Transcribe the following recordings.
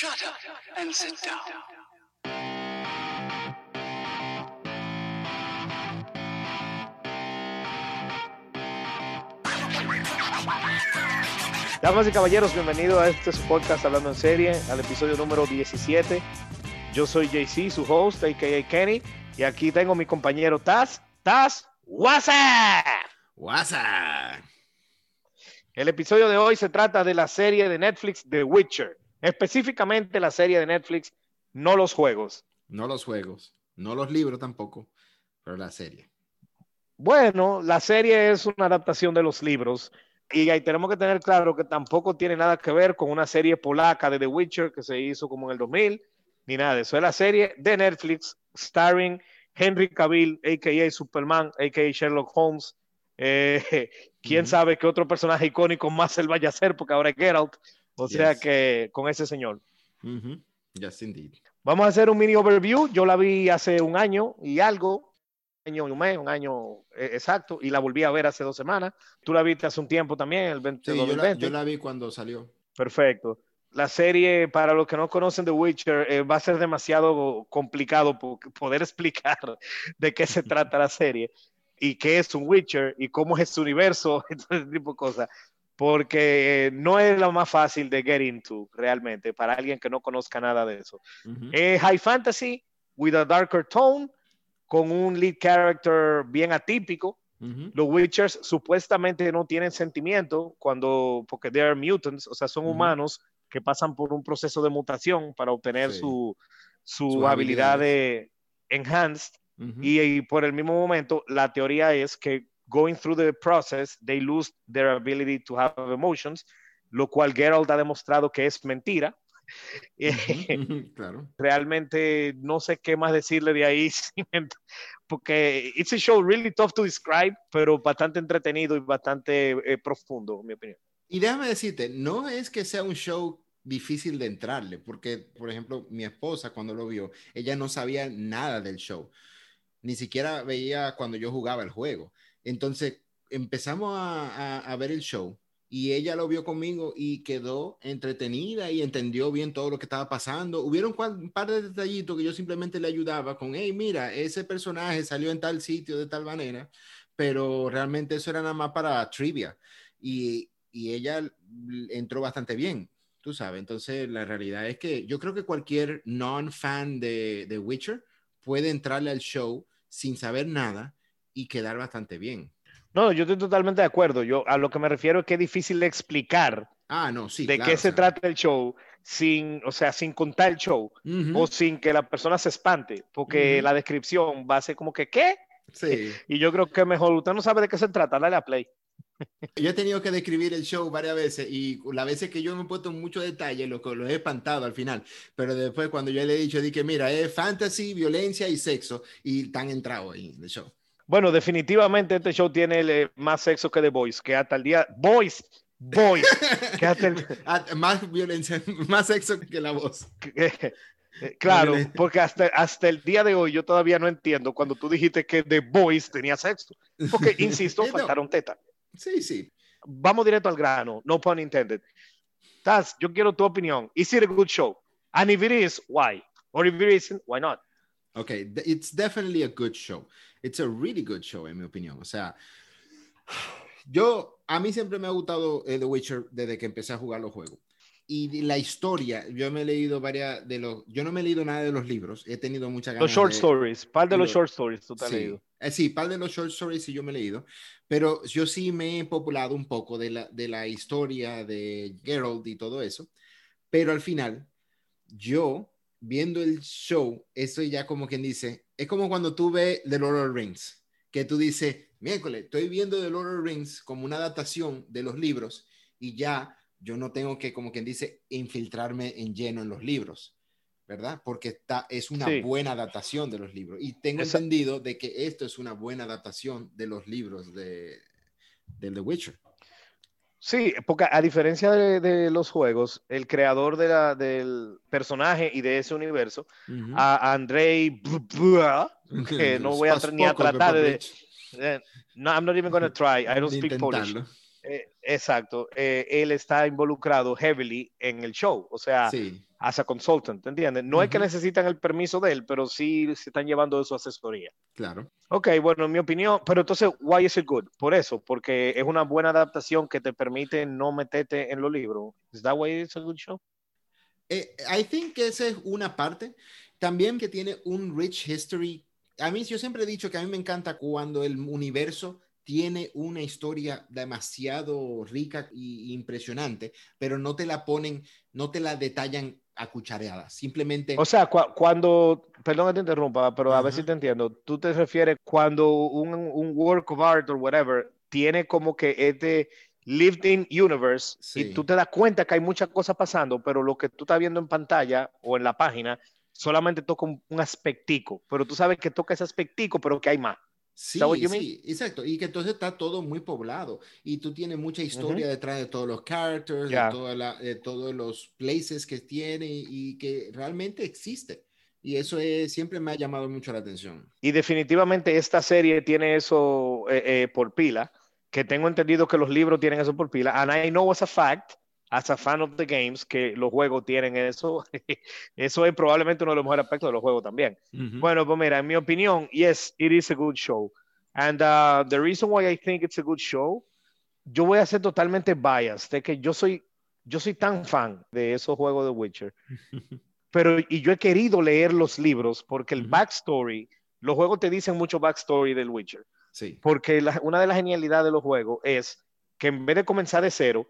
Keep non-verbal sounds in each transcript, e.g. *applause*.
Shut up and sit down. Damas y caballeros, bienvenidos a este podcast Hablando en Serie, al episodio número 17. Yo soy JC, su host, a.k.a. Kenny, y aquí tengo mi compañero Taz. Taz, WhatsApp. WhatsApp. El episodio de hoy se trata de la serie de Netflix The Witcher, específicamente la serie de Netflix, no los juegos. No los juegos, no los libros tampoco, pero la serie. Bueno, la serie es una adaptación de los libros y ahí tenemos que tener claro que tampoco tiene nada que ver con una serie polaca de The Witcher que se hizo como en el 2000, ni nada de eso. Es la serie de Netflix starring Henry Cavill, a.k.a. Superman, a.k.a. Sherlock Holmes. Eh, *laughs* Quién sabe qué otro personaje icónico más él vaya a ser, porque ahora es Geralt. O sea Yes. que con ese señor. Ujú. Yes, indeed. Vamos a hacer un mini overview. Yo la vi hace un año y algo, un año y un mes, un año eh, exacto, y la volví a ver hace dos semanas. Tú la viste hace un tiempo también, el 20, Sí, yo la, 2020. yo la vi cuando salió. Perfecto. La serie, para los que no conocen The Witcher, eh, va a ser demasiado complicado po- poder *laughs* explicar de qué se trata la serie y qué es un Witcher y cómo es su universo y *laughs* todo ese tipo de cosas. Porque no es lo más fácil de get into realmente para alguien que no conozca nada de eso. Eh, high fantasy with a darker tone, con un lead character bien atípico. Ujú. Los Witchers supuestamente no tienen sentimiento cuando, porque they are mutants, o sea, son Ujú. humanos que pasan por un proceso de mutación para obtener Sí. su, su habilidad de enhanced. Y, y por el mismo momento, la teoría es que going through the process, they lose their ability to have emotions, lo cual Geralt ha demostrado que es mentira. *laughs* Ujú, Claro. realmente no sé qué más decirle de ahí, *laughs* porque it's a show really tough to describe, pero bastante entretenido y bastante eh, profundo, en mi opinión. Y déjame decirte, no es que sea un show difícil de entrarle, porque, por ejemplo, mi esposa cuando lo vio, ella no sabía nada del show, ni siquiera veía cuando yo jugaba el juego. Entonces empezamos a, ver el show y ella lo vio conmigo y quedó entretenida y entendió bien todo lo que estaba pasando. Hubieron un par de detallitos que yo simplemente le ayudaba con, hey, mira, ese personaje salió en tal sitio de tal manera, pero realmente eso era nada más para trivia. Y, y ella entró bastante bien, tú sabes. Entonces, la realidad es que yo creo que cualquier non-fan de, de Witcher puede entrarle al show sin saber nada y quedar bastante bien. No, yo estoy totalmente de acuerdo. Yo a lo que me refiero es que es difícil de explicar Ah, no, sí. de claro, qué se trata el show sin, o sea, sin contar el show ujú, o sin que la persona se espante, porque Ujú. la descripción va a ser como que ¿qué? Sí. *laughs* Y yo creo que mejor usted no sabe de qué se trata, dale a play. Yo he tenido que describir el show varias veces y las veces que yo me he puesto mucho detalle, lo lo he espantado al final. Pero después, cuando yo le he dicho, dije, mira, es fantasy, violencia y sexo, y están entrados ahí en el show. Bueno, definitivamente este show tiene eh, más sexo que The Voice, que hasta el día. Boys, Boys, que hasta el- *laughs* Ah, más violencia, más sexo que la voz. eh, claro, porque hasta, hasta el día de hoy yo todavía no entiendo cuando tú dijiste que The Boys tenía sexo. Porque, *laughs* insisto, Eh, no, faltaron teta. Sí, sí. Vamos directo al grano, no pun intended. Taz, yo quiero tu opinión. Is it a good show? And if it is, why? Or if it isn't, why not? Okay, it's definitely a good show. It's a really good show, en mi opinión. O sea, yo, a mí siempre me ha gustado eh, The Witcher desde que empecé a jugar los juegos. Y la historia, yo me he leído varias de los, yo no me he leído nada de los libros, he tenido muchas ganas Los short de- stories, par de los lo- short stories, tú te has sí. leído. Eh, sí, par de los short stories sí yo me he leído, pero yo sí me he populado un poco de la, de la historia de Geralt y todo eso, pero al final, yo viendo el show, eso ya como quien dice, es como cuando tú ves The Lord of the Rings, que tú dices, miércoles, estoy viendo The Lord of the Rings como una adaptación de los libros y ya yo no tengo que, como quien dice, infiltrarme en lleno en los libros. ¿verdad? Porque está, es una Sí. buena adaptación de los libros. Y tengo entendido de que esto es una buena adaptación de los libros de, del The Witcher. Sí, porque a diferencia de, de los juegos, el creador de la- del personaje y de ese universo, Ujú. a Andrei, *laughs* que no voy a ni a tratar de, eh, no, I'm not even gonna try, I don't speak Polish. eh, exacto, eh, él está involucrado heavily en el show, o sea, Sí. As a consultant, ¿entiendes? No es que necesitan el permiso de él, pero sí se están llevando de su asesoría. Claro. Ok, bueno, en mi opinión, pero entonces, why is it good? Por eso, porque es una buena adaptación que te permite no meterte en los libros. ¿Is that why it's a good show? Eh, I think que esa es una parte. También que tiene un rich history. A mí, yo siempre he dicho que a mí me encanta cuando el universo tiene una historia demasiado rica y impresionante, pero no te la ponen, no te la detallan a cuchareadas. Simplemente, O sea, cua- cuando, perdón que te interrumpa, pero a ver Ajá. si te entiendo, tú te refieres cuando un, un work of art or whatever tiene como que este lived in universe Sí. y tú te das cuenta que hay muchas cosas pasando, pero lo que tú estás viendo en pantalla o en la página solamente toca un, un aspectico, pero tú sabes que toca ese aspectico, pero que hay más. Sí, sí, exacto. Y que entonces está todo muy poblado y tú tienes mucha historia detrás de todos los characters, de, toda la- de todos los places que tiene y que realmente existe. Y eso es, siempre me ha llamado mucho la atención. Y definitivamente esta serie tiene eso eh, eh, por pila, que tengo entendido que los libros tienen eso por pila, and I know as a fact, as a fan of the games, que los juegos tienen eso. *laughs* eso es probablemente uno de los mejores aspectos de los juegos también. Bueno, pues mira, en mi opinión, yes, it is a good show. And uh, the reason why I think it's a good show, yo voy a ser totalmente biased, de que yo soy, yo soy tan fan de esos juegos de Witcher, *laughs* pero y yo he querido leer los libros porque el backstory, los juegos te dicen mucho backstory del Witcher, Sí, porque la- una de las genialidades de los juegos es que en vez de comenzar de cero,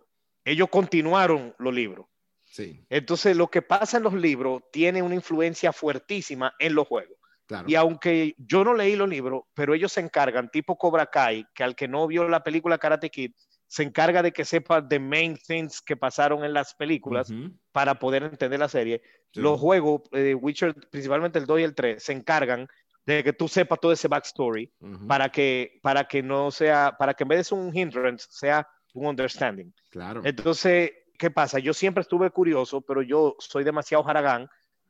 ellos continuaron los libros. sí, Entonces, lo que pasa en los libros tiene una influencia fuertísima en los juegos. claro. Y aunque yo no leí los libros, pero ellos se encargan, tipo Cobra Kai, que al que no vio la película Karate Kid, se encarga de que sepa the main things que pasaron en las películas Ujú, para poder entender la serie. sí. Los juegos, eh, Witcher, principalmente el 2 y el 3, se encargan de que tú sepas todo ese backstory Ujú, para que, para que no sea, para que en vez de ser un hindrance, sea un understanding. Claro. Entonces, ¿qué pasa? Yo siempre estuve curioso, pero yo soy demasiado haragán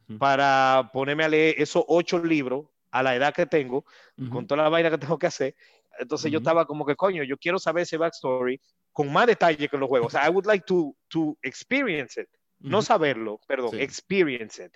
Ujú. para ponerme a leer esos ocho libros a la edad que tengo, Ujú, con toda la vaina que tengo que hacer. Entonces yo Ujú. estaba como que, coño, yo quiero saber ese backstory con más detalle que los juegos. O sea, I would like to, to experience it. No saberlo, perdón, Sí. experience it.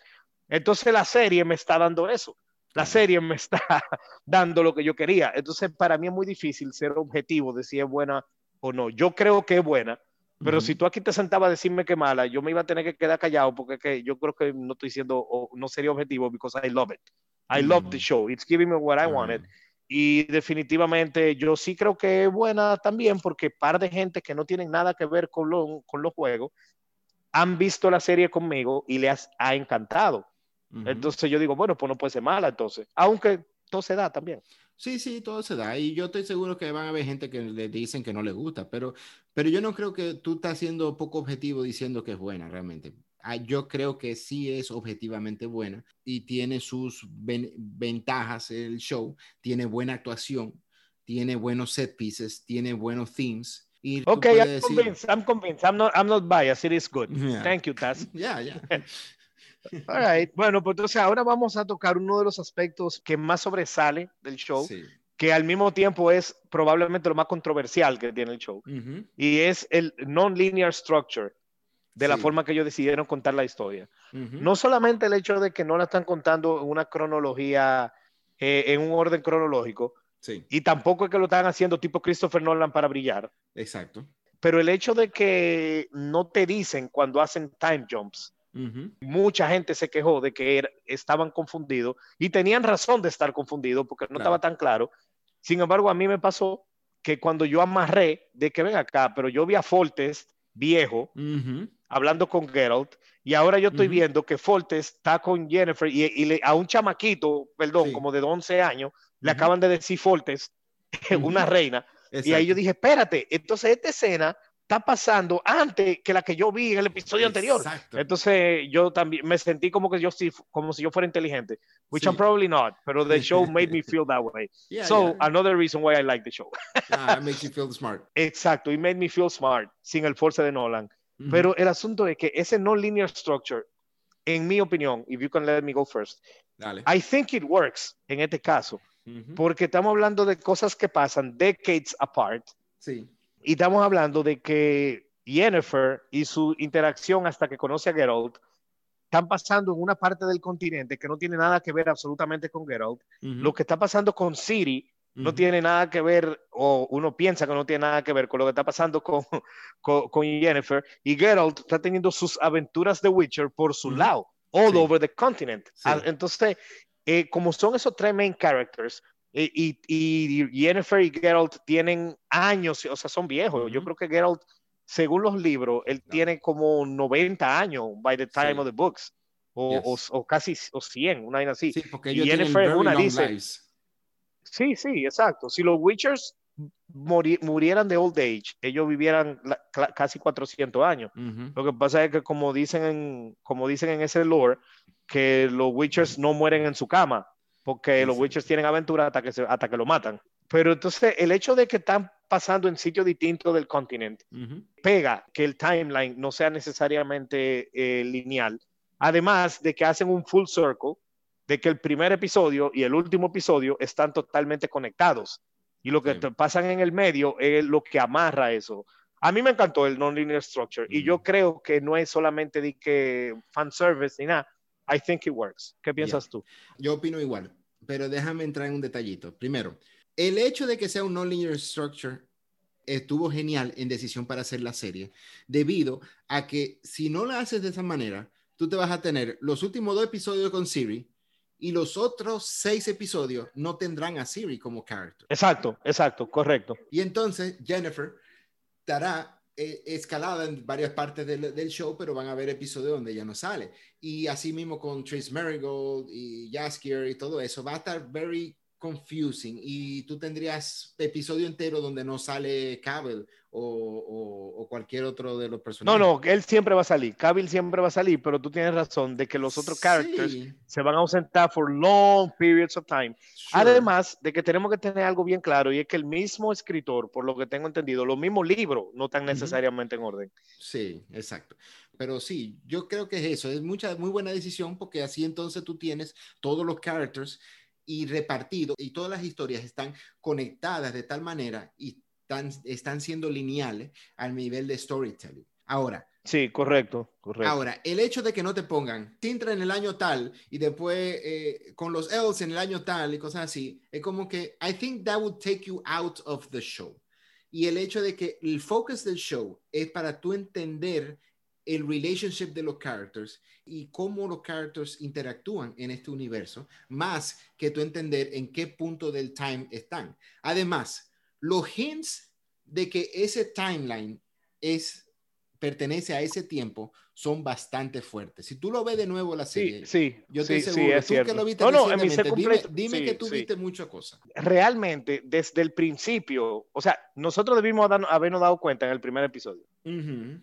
Entonces la serie me está dando eso. La serie me está *laughs* dando lo que yo quería. Entonces para mí es muy difícil ser objetivo de si es buena o no. Yo creo que es buena, pero ujú. si tú aquí te sentabas a decirme que mala, yo me iba a tener que quedar callado porque que yo creo que no estoy siendo, o no sería objetivo because I love it. I love the show. It's giving me what I wanted. Y definitivamente yo sí creo que es buena también porque par de gente que no tienen nada que ver con, lo- con los juegos han visto la serie conmigo y les ha encantado. ujú. Entonces yo digo, bueno, pues no puede ser mala entonces. Aunque todo se da también. Sí, sí, todo se da. Y yo estoy seguro que van a haber gente que le dicen que no le gusta, pero, pero yo no creo que tú estás siendo poco objetivo diciendo que es buena realmente. Ah, Yo creo que sí es objetivamente buena y tiene sus ven- ventajas el show, tiene buena actuación, tiene buenos set pieces, tiene buenos themes. Y Ok, I'm decir- convinced. I'm convinced. I'm not, I'm not biased. It is good. *laughs* Yeah. Thank you, Taz. *laughs* Ya, ya. All right. Bueno, pues entonces ahora vamos a tocar uno de los aspectos que más sobresale del show, Sí. que al mismo tiempo es probablemente lo más controversial que tiene el show, y es el non-linear structure de la forma que ellos decidieron contar la historia. No solamente el hecho de que no la están contando en una cronología, eh, en un orden cronológico, Sí, y tampoco es que lo están haciendo tipo Christopher Nolan para brillar, exacto. pero el hecho de que no te dicen cuando hacen time jumps, Ujú. mucha gente se quejó de que estaban confundidos y tenían razón de estar confundidos porque no Claro. estaba tan claro. Sin embargo, a mí me pasó que cuando yo amarré de que ven acá, pero yo vi a Foltest viejo hablando con Geralt y ahora yo estoy viendo que Foltest está con Jennifer y, y le- a un chamaquito, perdón, Sí. como de 11 años, le acaban de decir Foltest, *laughs* Ujú. una reina, y ahí yo Exacto. dije, espérate, entonces esta escena está pasando antes que la que yo vi en el episodio anterior. Exacto. Entonces yo también me sentí como que yo sí, como si yo fuera inteligente, which Sí. I'm probably not, pero the *laughs* show made me feel that way. Yeah, so yeah. another reason why I like the show. *laughs* Ah, that makes you feel smart. Exacto, it made me feel smart sin el force de Nolan. Ujú. Pero el asunto es que ese non-linear structure, en mi opinión, if you can let me go first, Dale. I think it works en este caso, porque estamos hablando de cosas que pasan decades apart Sí. Y estamos hablando de que Yennefer y su interacción hasta que conoce a Geralt están pasando en una parte del continente que no tiene nada que ver absolutamente con Geralt. Lo que está pasando con Ciri no tiene nada que ver, o uno piensa que no tiene nada que ver con lo que está pasando con, *laughs* con, con Yennefer. Y Geralt está teniendo sus aventuras de Witcher por su lado, all Sí. over the continent. Sí. Ah, Entonces, eh, como son esos tres main characters, eh, y, y Yennefer y Geralt tienen años, o sea, son viejos. Yo creo que Geralt, según los libros, él tiene como 90 años by the time Sí. of the books. O, Yes. o- o casi o 100, una vaina así. Sí, porque Y Yennefer en una dice- lives. Sí, sí, exacto. Si los Witchers muri- murieran de old age, ellos vivieran la- casi 400 años. Lo que pasa es que como dicen en, como dicen en ese lore, que los Witchers no mueren en su cama, porque los Exacto. Witchers tienen aventura hasta que, se- hasta que lo matan. Pero entonces el hecho de que están pasando en sitios distintos del continente pega que el timeline no sea necesariamente eh, lineal. Además de que hacen un full circle, de que el primer episodio y el último episodio están totalmente conectados. Y lo que Sí. te pasan en el medio es lo que amarra eso. A mí me encantó el non-linear structure y yo creo que no es solamente de que fanservice ni nada. I think it works. ¿Qué piensas tú? Yo opino igual, pero déjame entrar en un detallito. Primero, el hecho de que sea un non-linear structure estuvo genial en decisión para hacer la serie, debido a que si no la haces de esa manera, tú te vas a tener los últimos dos episodios con Siri y los otros seis episodios no tendrán a Siri como character. Exacto, exacto, correcto. Y entonces Jennifer estará escalada en varias partes del, del show, pero van a haber episodios donde ella no sale. Y así mismo con Trace Marigold y Jaskier y todo eso, va a estar very confusing y tú tendrías episodio entero donde no sale Cable o, o- o cualquier otro de los No, personajes. no, él siempre va a salir. Cavill siempre va a salir, pero tú tienes razón de que los otros characters Sí, se van a ausentar for long periods of time. sure. Además de que tenemos que tener algo bien claro y es que el mismo escritor, por lo que tengo entendido, los mismos libros no están necesariamente en orden. Sí, exacto. Pero sí, yo creo que es eso, es mucha, muy buena decisión porque así entonces tú tienes todos los characters y repartidos y todas las historias están conectadas de tal manera y tan- están siendo lineales al nivel de storytelling. Ahora, Sí, correcto, correcto. ahora, el hecho de que no te pongan Sintra en el año tal y después eh, con los elves en el año tal y cosas así, es como que I think that would take you out of the show. Y el hecho de que el focus del show es para tú entender el relationship de los characters y cómo los characters interactúan en este universo, más que tú entender en qué punto del time están. Además, los hints de que ese timeline es pertenece a ese tiempo son bastante fuertes. Si tú lo ves de nuevo la serie, sí, sí, yo sí, estoy sí, es tú cierto. que lo viste no, no, en mi dime, dime que tú viste muchas cosas. Realmente, desde el principio, o sea, nosotros debimos habernos dado cuenta en el primer episodio. Ujú.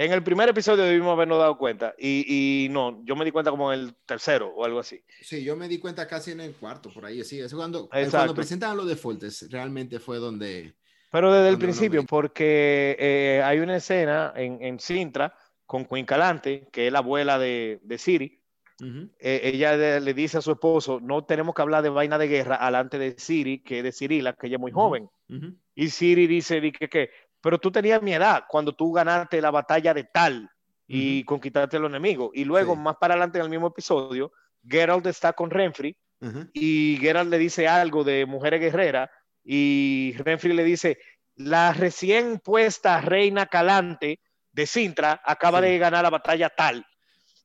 En el primer episodio debimos habernos dado cuenta y, y no, yo me di cuenta como en el tercero o algo así. Sí, yo me di cuenta casi en el cuarto, por ahí, sí, es cuando, Exacto. cuando presentaban los defaults, realmente fue donde... Pero desde el principio, porque eh, hay una escena en, en Sintra con Queen Calante, que es la abuela de, de Siri. Ujú. Eh, ella le, le dice a su esposo, no tenemos que hablar de vaina de guerra alante de Siri, que es de Cirila, que ella es muy Ujú. joven. Ujú. Y Siri dice, di que, que, pero tú tenías mi edad cuando tú ganaste la batalla de tal y conquistaste a los enemigos. Y luego, Sí. más para adelante en el mismo episodio, Geralt está con Renfri Ujú. y Geralt le dice algo de mujeres guerreras y Renfri le dice, la recién puesta reina calante de Sintra acaba Sí. de ganar la batalla tal.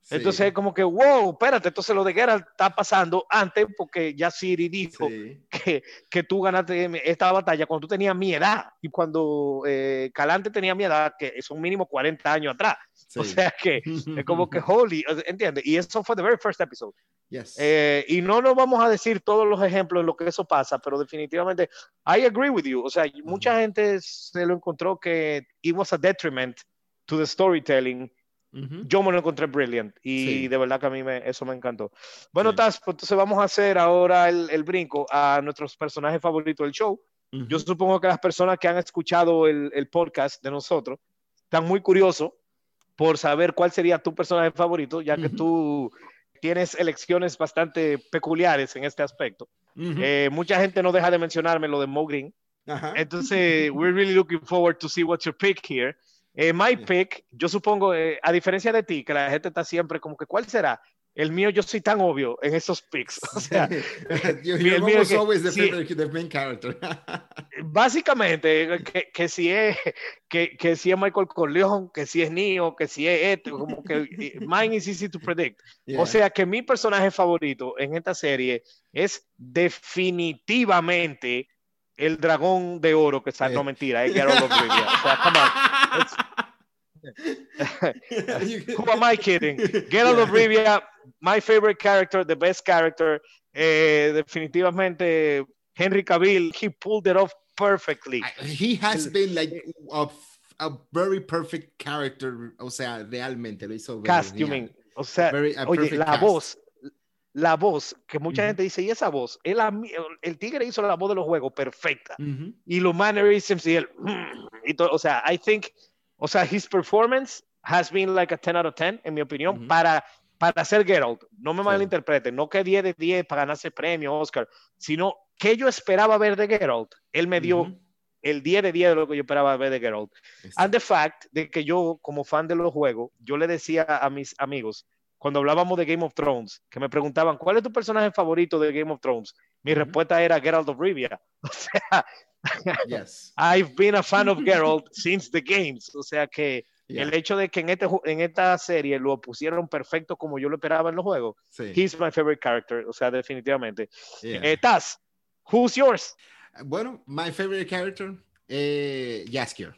Sí. Entonces es como que, wow, espérate, entonces lo de Geralt está pasando antes porque ya Siri dijo Sí. que, que tú ganaste esta batalla cuando tú tenías mi edad y cuando eh, Calante tenía mi edad, que son mínimo 40 años atrás. O Sí. sea que *laughs* es como que holy, ¿entiendes? Y eso fue the very first episode. Yes. Eh, y no nos vamos a decir todos los ejemplos en lo que eso pasa, pero definitivamente, I agree with you. O sea, mucha gente se lo encontró que it was a detriment to the storytelling. Yo me lo encontré brilliant y Sí. de verdad que a mí me, eso me encantó. Bueno, Sí. Taz, pues entonces vamos a hacer ahora el, el brinco a nuestros personajes favoritos del show. Yo supongo que las personas que han escuchado el, el podcast de nosotros están muy curiosos por saber cuál sería tu personaje favorito, ya que tú tienes elecciones bastante peculiares en este aspecto. Eh, mucha gente no deja de mencionarme lo de Mo Green. Entonces, we're really looking forward to see what's your pick here. Eh, my pick, yo supongo, eh, a diferencia de ti, que la gente está siempre como que, ¿cuál será? El mío, yo soy tan obvio en esos picks. *laughs* O sea, *laughs* you're el mío que- always the, sí. favorite- the main character. *laughs* básicamente, que, que si es que, que si es Michael Corleone, que si es Neo, que si es este, como que mine is easy to predict. Yeah. O sea que mi personaje favorito en esta serie es definitivamente el dragón de oro que sale, Eh. no mentira, es Geralt of Rivia. O sea, come on. You- *laughs* Who am I kidding? Geralt of Yeah. Rivia, my favorite character, the best character. Eh, definitivamente Henry Cavill, he pulled it off perfectly. I- he has been like a, a very perfect character, o sea, realmente lo hizo very Castuming. genial. O sea, Very- oye, perfect la cast. voz, la voz, que mucha Ujú. gente dice, y esa voz, mi- el tigre hizo la voz de los juegos perfecta. Ujú. Y los mannerisms y el, y todo, o sea, I think, o sea, his performance has been like a 10 out of 10, en mi opinión, Ujú. para, para ser Geralt. No me malinterpreten, no que 10 de 10 para ganarse premio, Oscar, sino que yo esperaba ver de Geralt. Él me dio Ujú. el 10 de 10 de lo que yo esperaba ver de Geralt. And the fact de que yo, como fan de los juegos, yo le decía a mis amigos, cuando hablábamos de Game of Thrones, que me preguntaban, ¿cuál es tu personaje favorito de Game of Thrones? Mi respuesta era Geralt of Rivia. *laughs* O sea, Yes. *laughs* I've been a fan of Geralt since the games. O sea que Yeah. el hecho de que en, este, en esta serie lo pusieron perfecto como yo lo esperaba en los juegos, Sí. he's my favorite character. O sea, definitivamente. Yeah. Eh, Taz, who's yours? Bueno, my favorite character, eh, Jaskier.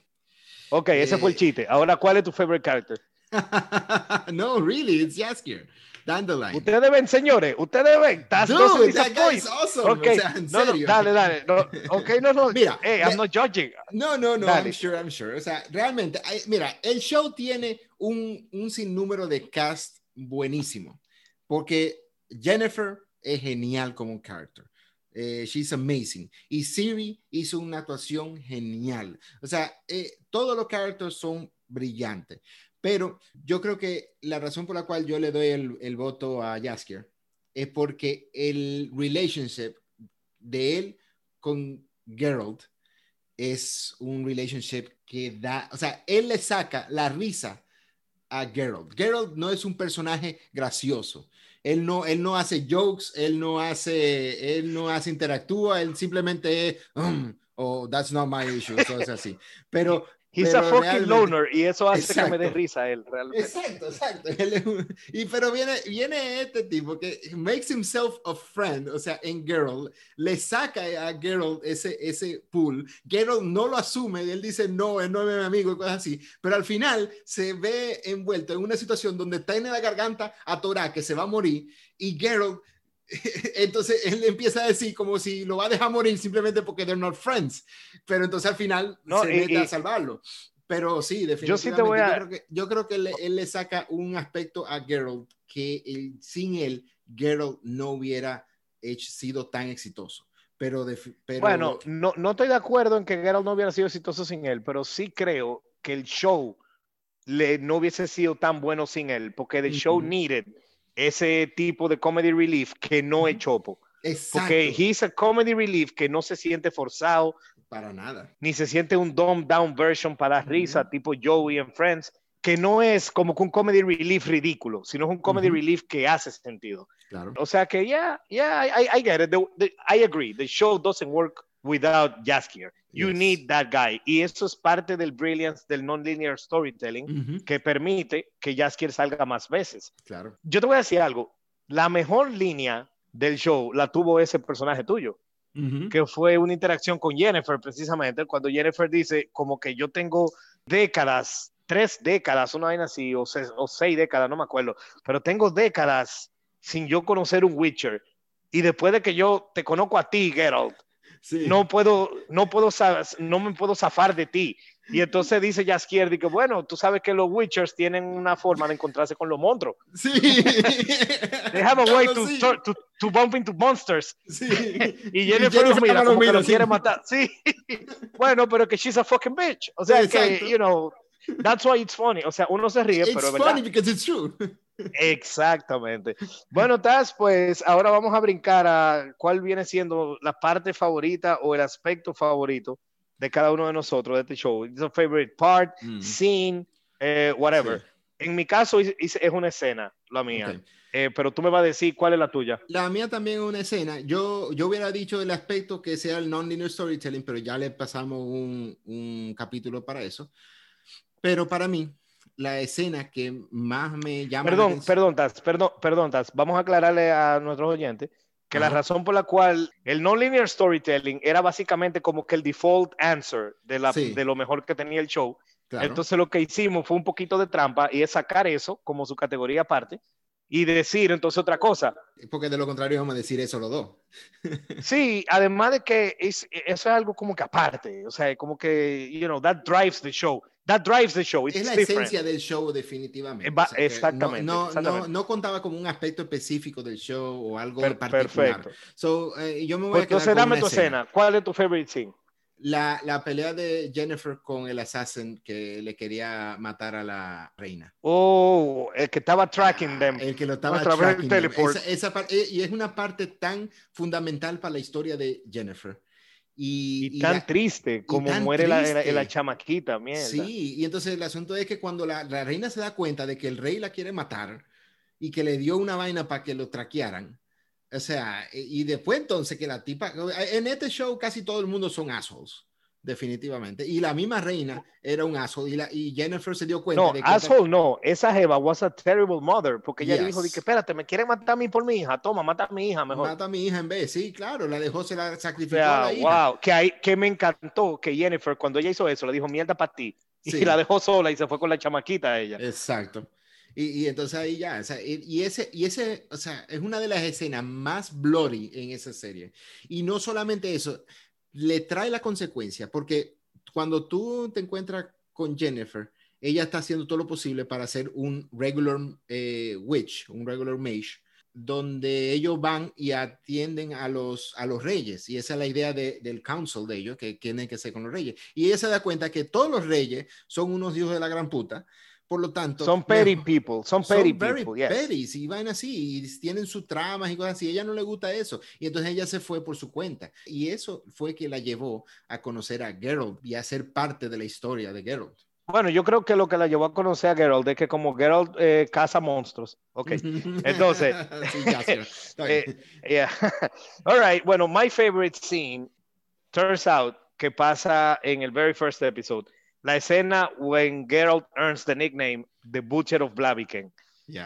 Ok, ese fue el Eh, chiste. Ahora, ¿cuál es tu favorite character? *laughs* no, really, it's Jaskier. Dandelion. Ustedes ven, señores, ustedes ven. Dude, that awesome. Ok, O sea, en no, no, serio. dale, dale. No, *laughs* ok, no, no. Mira, hey, I'm le- not judging. No, no, no, Dale. I'm sure, I'm sure. O sea, realmente, hay- mira, el show tiene un, un sinnúmero de cast buenísimo, porque Jennifer es genial como un character. Eh, she's amazing. Y Siri hizo una actuación genial. O sea, eh, todos los characters son brillantes. Pero yo creo que la razón por la cual yo le doy el, el voto a Jaskier es porque el relationship de él con Geralt es un relationship que da, o sea, él le saca la risa a Geralt. Geralt no es un personaje gracioso. Él no, él no hace jokes, él no hace, él no hace interactúa, él simplemente es, "Mm", o that's not my issue, cosas así. Pero He's Pero a fucking loner y eso hace que me dé Exacto. risa a él, realmente. Exacto, exacto. Un- y pero viene, viene este tipo que makes himself a friend, o sea, en Geralt, le saca a Geralt ese, ese pool. Geralt no lo asume, él dice no, él no es mi amigo y cosas así, pero al final se ve envuelto en una situación donde tiene la garganta atorada, que se va a morir, y Geralt, *laughs* entonces él empieza a decir como si lo va a dejar morir simplemente porque they're not friends, pero entonces al final No, se y- mete y- a salvarlo. Pero sí, definitivamente. Yo sí te voy a- yo creo que, yo creo que le- él le saca un aspecto a Geralt que él- sin él, Geralt no hubiera hecho- sido tan exitoso. Pero, de, pero Bueno, no, no estoy de acuerdo en que Geralt no hubiera sido exitoso sin él, pero sí creo que el show le, no hubiese sido tan bueno sin él, porque el show Ujú. needed ese tipo de comedy relief que no es. Chopo. exacto, Porque he's a comedy relief que no se siente forzado, para nada. ni se siente un dumbed down version para dar risa, tipo Joey and Friends, que no es como que un comedy relief ridículo, sino es un comedy relief que hace sentido. Claro. O sea que, yeah, yeah, I, I- I get it. The- the- I agree. The show doesn't work without Jaskier. You Yes. need that guy. Y eso es parte del brilliance del non-linear storytelling que permite que Jaskier salga más veces. Claro. Yo te voy a decir algo. La mejor línea del show la tuvo ese personaje tuyo, que fue una interacción con Jennifer, precisamente, cuando Jennifer dice como que yo tengo décadas, tres décadas, una vaina así, o, se- o seis décadas, no me acuerdo, pero tengo décadas sin yo conocer un Witcher. Y después de que yo te conozco a ti, Geralt, sí. no puedo, no puedo, no me puedo zafar de ti. Y entonces dice Jaskier, que bueno, tú sabes que los Witchers tienen una forma de encontrarse con los monstruos. Sí. They have a way to, sí. start- to, to bump into monsters. Sí. Y Jennifer, lo Jennifer mira como que lo así. quiere matar. Sí. *laughs* bueno, pero que she's a fucking bitch. O sea que, you know, That's why it's funny. O sea, uno se ríe, It's pero es funny verdad. because it's true. *laughs* Exactamente. Bueno, Taz, pues ahora vamos a brincar a cuál viene siendo la parte favorita o el aspecto favorito de cada uno de nosotros de este show. It's a favorite part, Mm. scene, eh, whatever. Sí. En mi caso es, es- una escena, la mía. Ok. Eh, pero tú me vas a decir cuál es la tuya. La mía también es una escena. Yo, yo hubiera dicho el aspecto que sea el non-linear storytelling, pero ya le pasamos un, un capítulo para eso. Pero para mí, la escena que más me llama la Perdón, perdón, Taz, perdón, perdón, Taz. Vamos a aclararle a nuestros oyentes que la Ajá. razón por la cual el non-linear storytelling era básicamente como que el default answer de, la, Sí. de lo mejor que tenía el show. Claro. Entonces lo que hicimos fue un poquito de trampa y es sacar eso como su categoría aparte y decir entonces otra cosa. Porque de lo contrario vamos a decir eso los dos. *laughs* Sí, además de que es, eso es algo como que aparte, o sea, como que, you know, that drives the show. That drives the show. It's es la different. esencia del show definitivamente. Va- O sea, exactamente, No, no, exactamente. no- no contaba como un aspecto específico del show o algo Per- particular. perfecto. So, eh, yo me voy Pues a quedar entonces dame tu escena. ¿Cuál es tu favorite scene? La, la pelea de Jennifer con el assassin que le quería matar a la reina. Oh, el que estaba tracking them. El que lo estaba tracking them. Esa, esa eh, y es una parte tan fundamental para la historia de Jennifer. Y, Y, y tan la- triste como tan muere la, la- la chamaquita, mierda. Sí, y entonces el asunto es que cuando la, la reina se da cuenta de que el rey la quiere matar y que le dio una vaina para que lo traquearan, o sea, y y después entonces que la tipa, en este show casi todo el mundo son assholes, definitivamente, y la misma reina era un asshole y, la, y Jennifer se dio cuenta No, de que... asshole no. Esa jeva was a terrible mother porque ella Yes. dijo, que espérate, me quiere matar a mí por mi hija. Toma, mata a mi hija mejor. Mata a mi hija en vez, sí, claro, la dejó, se la O sacrificó a la hija. wow, que, ahí, que me encantó que Jennifer, cuando ella hizo eso, le dijo mierda para ti. Y Sí. la dejó sola y se fue con la chamaquita a ella. Exacto. Y, y entonces ahí ya, o sea, y, y ese, y ese, o sea, es una de las escenas más bloody en esa serie. Y no solamente eso, le trae la consecuencia, porque cuando tú te encuentras con Jennifer, ella está haciendo todo lo posible para hacer un regular eh, witch, un regular mage, donde ellos van y atienden a los, a los reyes. Y esa es la idea de- del council de ellos, que tienen que ser con los reyes. Y ella se da cuenta que todos los reyes son unos hijos de la gran puta. Por lo tanto, Son petty people, son son petty very people, yes. petty, y van así, y tienen sus tramas y cosas así. A ella no le gusta eso. Y entonces ella se fue por su cuenta. Y eso fue que la llevó a conocer a Geralt y a ser parte de la historia de Geralt. Bueno, yo creo que lo que la llevó a conocer a Geralt es que como Geralt eh, caza monstruos. Ok. *laughs* Entonces- Sí, ya. *laughs* Eh, Yeah. *laughs* All right. Bueno, my favorite scene turns out que pasa en el very first episode. La escena when Geralt earns the nickname The Butcher of Blaviken.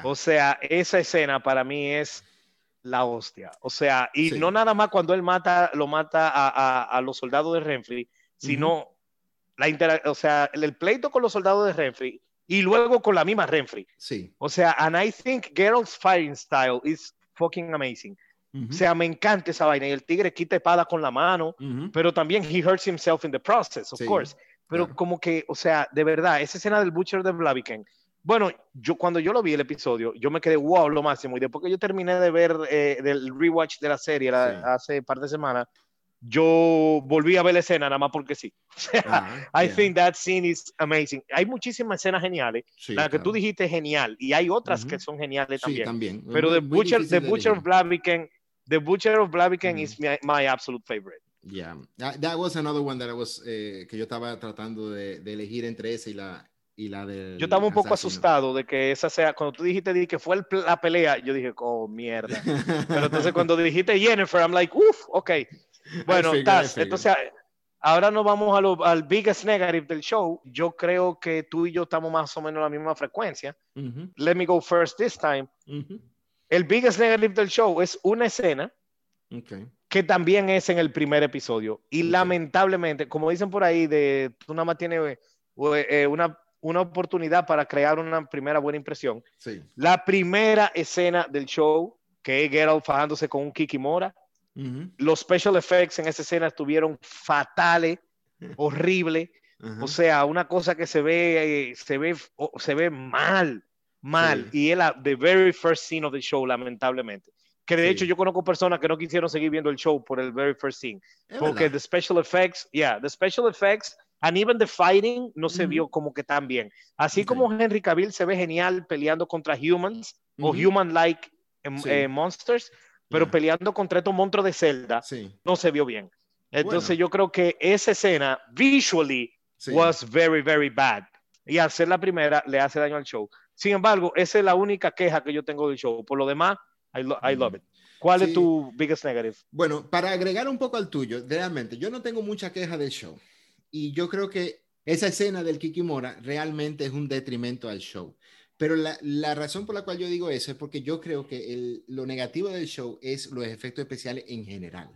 O sea, esa escena para mí es la hostia. O sea, y Sí. no nada más cuando él mata, lo mata a, a- a los soldados de Renfrey, sino la intera- o sea, el, el pleito con los soldados de Renfrey y luego con la misma Renfrey. Sí. O sea, and I think Geralt's fighting style is fucking amazing. O sea, me encanta esa vaina. Y el tigre quita espada con la mano, pero también he hurts himself in the process, of Sí, course. Pero claro. como que, o sea, de verdad, esa escena del Butcher de Blaviken. Bueno, yo cuando yo lo vi el episodio, yo me quedé wow, lo máximo. Y después que yo terminé de ver eh, del rewatch de la serie la- Sí. hace par de semanas, yo volví a ver la escena nada más porque sí. *laughs* Ah, I ya. think that scene is amazing. Hay muchísimas escenas geniales. Sí, la que claro. tú dijiste es genial. Y hay otras Ujú. que son geniales Sí, también. también. Pero Muy- The Butcher, The Butcher. Blaviken, The Butcher of Blaviken Ujú. is my, my absolute favorite. Yeah, that, that was another one that I was, eh, que yo estaba tratando de, de elegir entre esa y la, y la de. Yo estaba un poco asustado de que esa sea, cuando tú dijiste di que fue el la pelea, yo dije, oh, mierda. *laughs* Pero entonces cuando dijiste Jennifer, I'm like, uff, ok. Bueno, figured, Taz, entonces ahora nos vamos a lo- al biggest negative del show. Yo creo que tú y yo estamos más o menos en la misma frecuencia. Ujú, Let me go first this time. ujú. El biggest negative del show es una escena Okay. Que también es en el primer episodio. Y lamentablemente, como dicen por ahí, de, tú nada más tienes eh, eh, una, una oportunidad para crear una primera buena impresión. Sí. La primera escena del show, que es Geralt fajándose con un Kikimora, Ujú, los special effects en esa escena estuvieron fatales, *laughs* horribles. ajá. O sea, una cosa que se ve, eh, se ve, o- se ve mal, mal. Sí. Y es la the very first scene of the show, lamentablemente. Que de Sí. hecho yo conozco personas que no quisieron seguir viendo el show por el very first scene. Es Porque verdad. the special effects, yeah, the special effects and even the fighting no se Ujú. vio como que tan bien. Así Ok. como Henry Cavill se ve genial peleando contra humans o Ujú. human-like em, Sí. eh, monsters, pero Ya. peleando contra estos monstruos de Zelda Sí, no se vio bien. Entonces Bueno. yo creo que esa escena visually was very, very bad. Y al ser la primera le hace daño al show. Sin embargo, esa es la única queja que yo tengo del show. Por lo demás, I, lo- I love it. ¿Cuál Sí. es tu biggest negative? Bueno, para agregar un poco al tuyo, realmente, yo no tengo mucha queja del show. Y yo creo que esa escena del Kikimora realmente es un detrimento al show. Pero la, la razón por la cual yo digo eso es porque yo creo que el- lo negativo del show es los efectos especiales en general.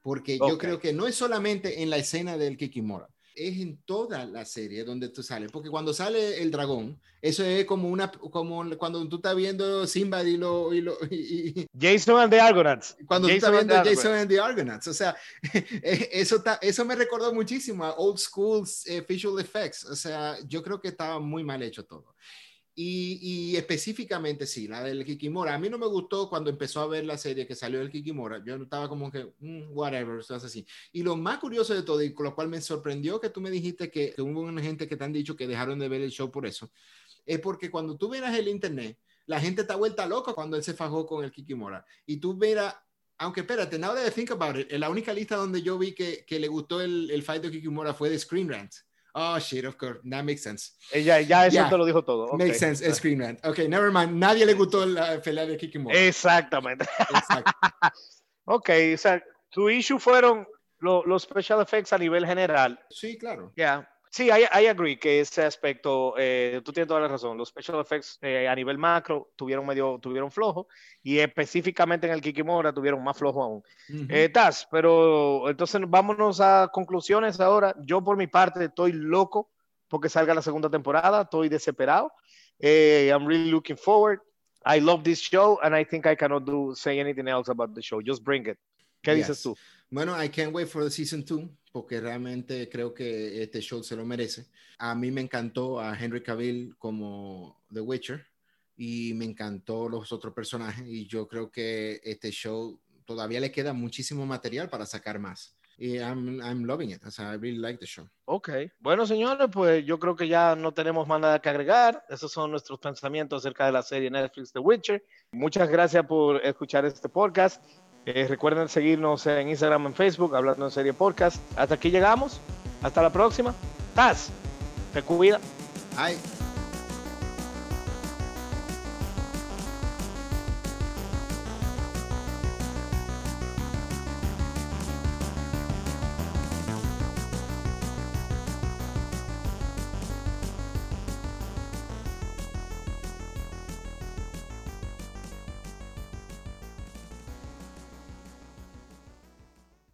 Porque yo Ok. creo que no es solamente en la escena del Kikimora, es en toda la serie donde tú sales. Porque cuando sale el dragón, eso es como una como cuando tú estás viendo Simba y lo, y lo- y- y- Jason and the Argonauts. cuando tú estás and viendo Jason and the Argonauts. O sea, *laughs* eh, eso, ta- eso me recordó muchísimo a old school eh, visual effects. O sea, yo creo que estaba muy mal hecho todo. Y, y específicamente, sí, la del Kikimora. A mí no me gustó cuando empezó a ver la serie que salió del Kikimora. Yo estaba como que, mm, whatever, sea, así. Y lo más curioso de todo, y con lo cual me sorprendió que tú me dijiste que, que hubo una gente que te han dicho que dejaron de ver el show por eso, es porque cuando tú miras el internet, la gente está vuelta loca cuando él se fajó con el Kikimora. Y tú verás, aunque espérate, now that I think about it, la única lista donde yo vi que, que le gustó el, el fight de Kikimora fue de Screen Rant. Oh, shit, of course, that makes sense. Eh, Ya, ya eso Ya. te lo dijo todo. ok. Makes sense, es Screen Rant. Ok, never mind, nadie le gustó la pelea de Kikimora. Exactamente. Exacto. *laughs* Ok, o sea, tu issue fueron lo- los special effects a nivel general. Sí, claro. Ya. Sí, I, I agree que ese aspecto, eh, tú tienes toda la razón. Los special effects eh, a nivel macro tuvieron medio, tuvieron flojo y específicamente en el Kikimora tuvieron más flojo aún. Ujú. Eh, Taz, pero entonces vámonos a conclusiones ahora. Yo por mi parte estoy loco porque salga la segunda temporada, estoy desesperado. Eh, I'm really looking forward. I love this show and I think I cannot do say anything else about the show. Just bring it. ¿Qué Yes. dices tú? Bueno, I can't wait for the season 2 porque realmente creo que este show se lo merece. A mí me encantó a Henry Cavill como The Witcher y me encantó los otros personajes y yo creo que este show todavía le queda muchísimo material para sacar más. Y I'm, I'm loving it. O sea, I really like the show. Ok. Bueno, señores, pues yo creo que ya no tenemos más nada que agregar. Esos son nuestros pensamientos acerca de la serie Netflix The Witcher. Muchas gracias por escuchar este podcast. Eh, recuerden seguirnos en Instagram, en Facebook, hablando en serie podcast. Hasta aquí llegamos. Hasta la próxima. Taz, te cuida. Ay,